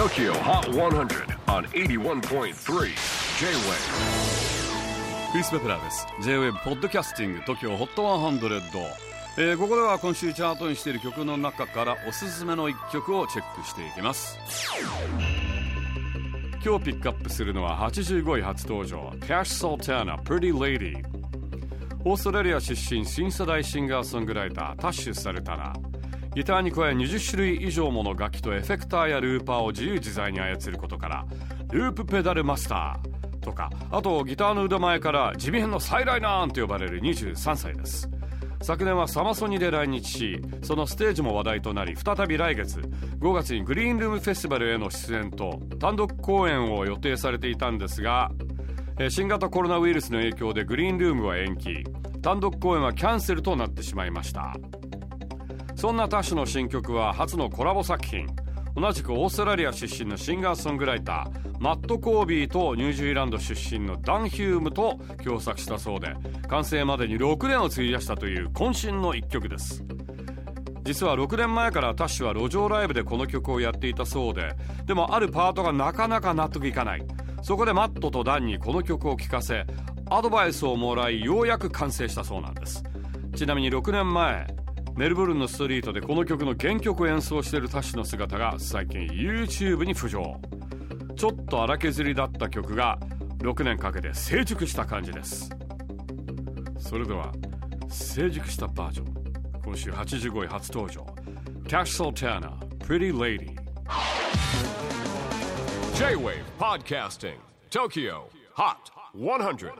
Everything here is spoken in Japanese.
TOKYO HOT 100 on 81.3 J-WAVE クリス・ベプラーです J-WAVE ポッドキャスティング TOKYO HOT 100、えー、ここでは今週チャートにしている曲の中からおすすめの一曲をチェックしていきます。今日ピックアップするのは85位初登場 Cash Sultana Pretty Lady オーストラリア出身新世代シンガーソングライタータッシュされたらギターに加え20種類以上もの楽器とエフェクターやルーパーを自由自在に操ることからループペダルマスターとかあとギターの腕前から地味編の再来なんと呼ばれる23歳です。昨年はサマソニで来日しそのステージも話題となり再び来月5月にグリーンルームフェスティバルへの出演と単独公演を予定されていたんですが新型コロナウイルスの影響でグリーンルームは延期。単独公演はキャンセルとなってしまいました。そんなタッシュの新曲は初のコラボ作品。同じくオーストラリア出身のシンガーソングライターマット・コービーとニュージーランド出身のダン・ヒュームと共作したそうで完成までに6年を費やしたという渾身の一曲です。実は6年前からタッシュは路上ライブでこの曲をやっていたそうででもあるパートがなかなか納得いかない。そこでマットとダンにこの曲を聴かせアドバイスをもらいようやく完成したそうなんです。ちなみに6年前メルボルンのストリートでこの曲の原曲を演奏している歌手の姿が最近 YouTube に浮上。ちょっと荒削りだった曲が6年かけて成熟した感じです。それでは成熟したバージョン。今週85位初登場。Cash Sultana Pretty Lady J-WAVE PODCASTING TOKYO HOT 100